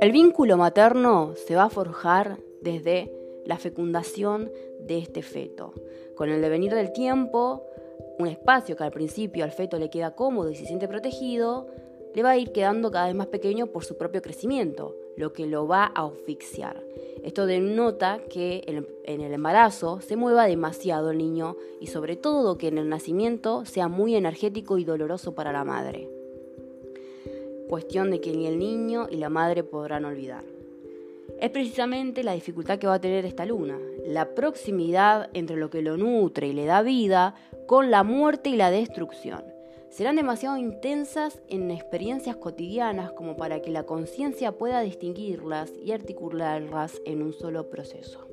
El vínculo materno se va a forjar desde la fecundación de este feto. Con el devenir del tiempo, un espacio que al principio al feto le queda cómodo y se siente protegido, le va a ir quedando cada vez más pequeño por su propio crecimiento, lo que lo va a asfixiar. Esto denota que en el embarazo se mueva demasiado el niño y sobre todo que en el nacimiento sea muy energético y doloroso para la madre cuestión de que ni el niño y la madre podrán olvidar. Es precisamente la dificultad que va a tener esta luna, la proximidad entre lo que lo nutre y le da vida con la muerte y la destrucción. Serán demasiado intensas en experiencias cotidianas como para que la conciencia pueda distinguirlas y articularlas en un solo proceso.